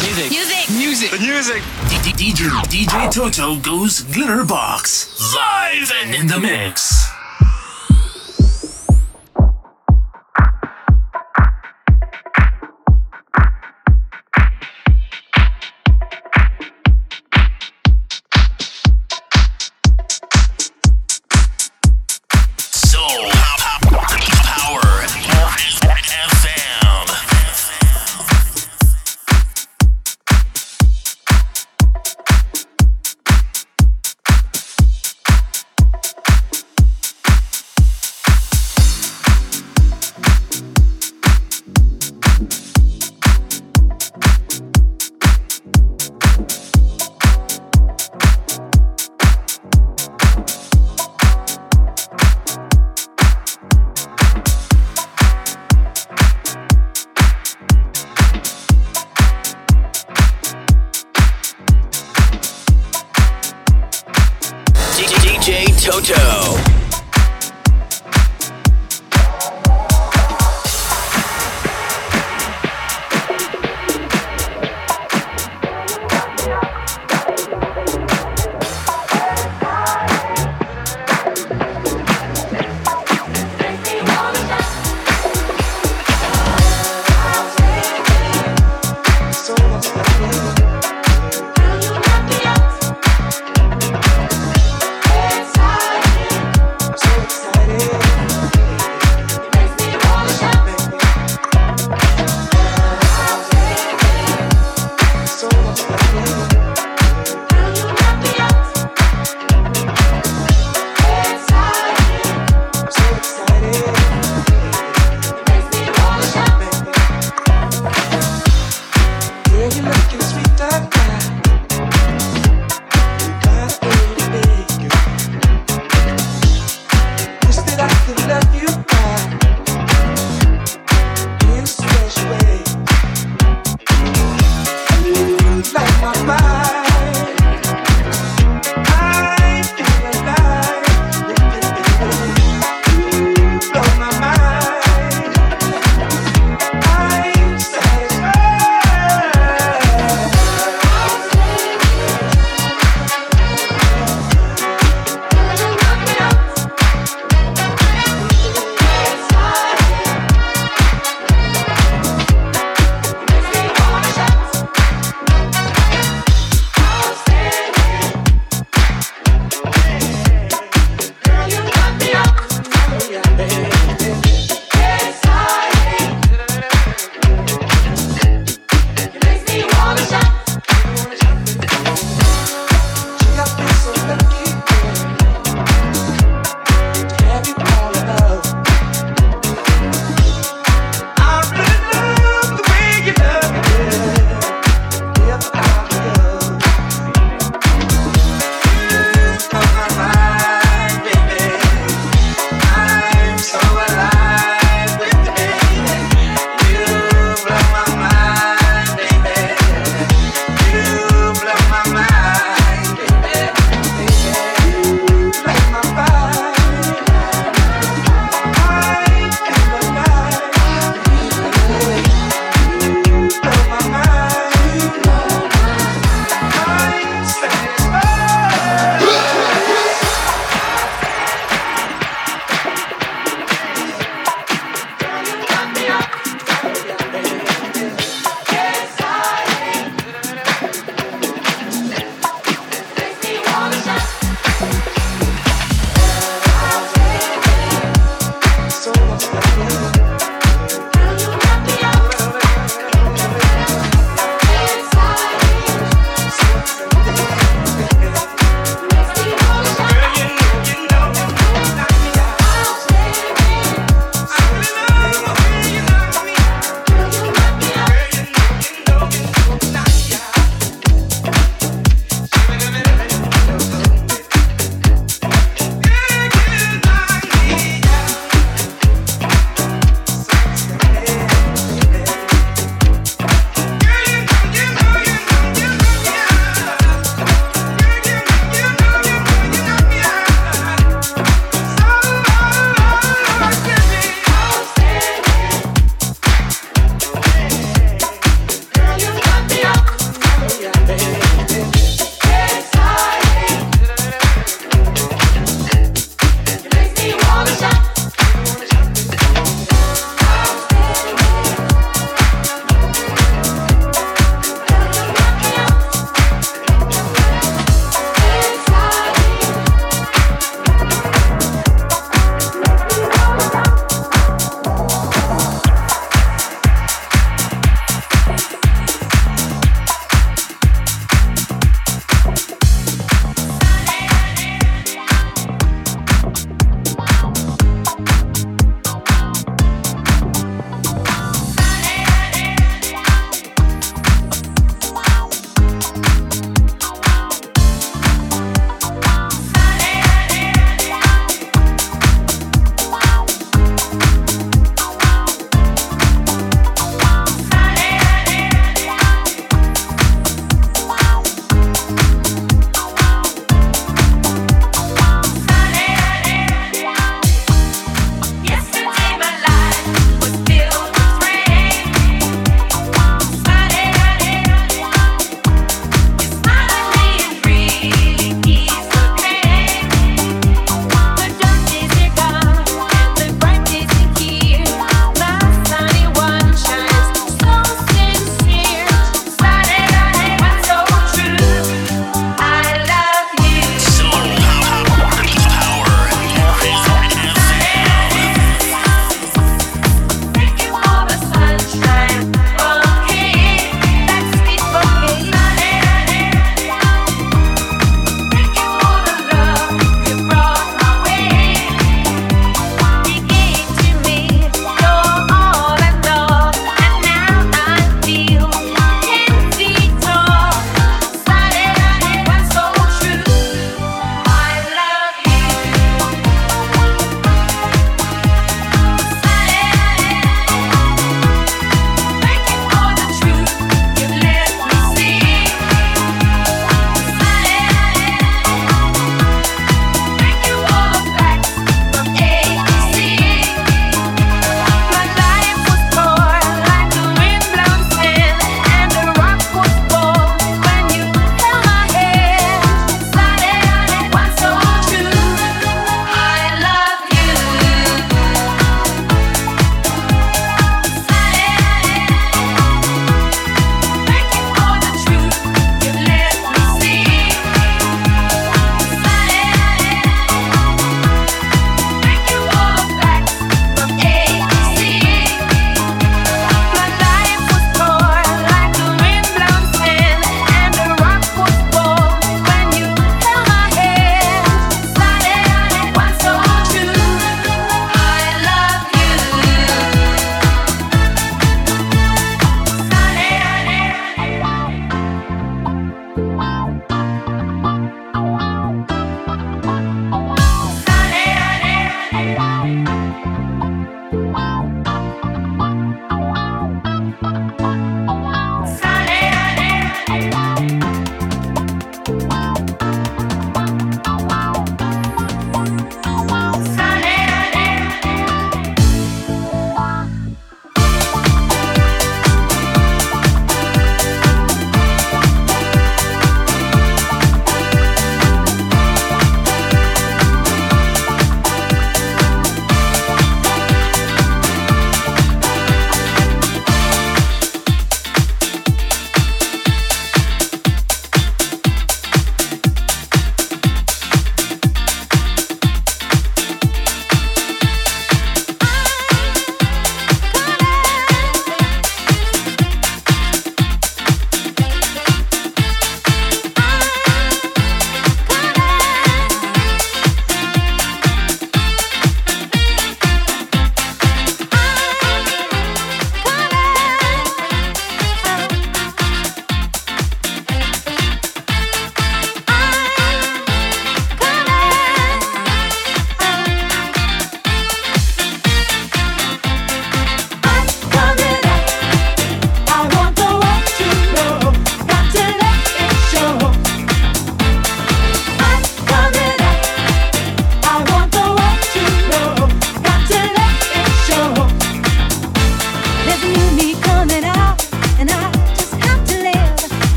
Music. Music. Music. The music. DJ DJ Toto goes Glitterbox live and in the mix.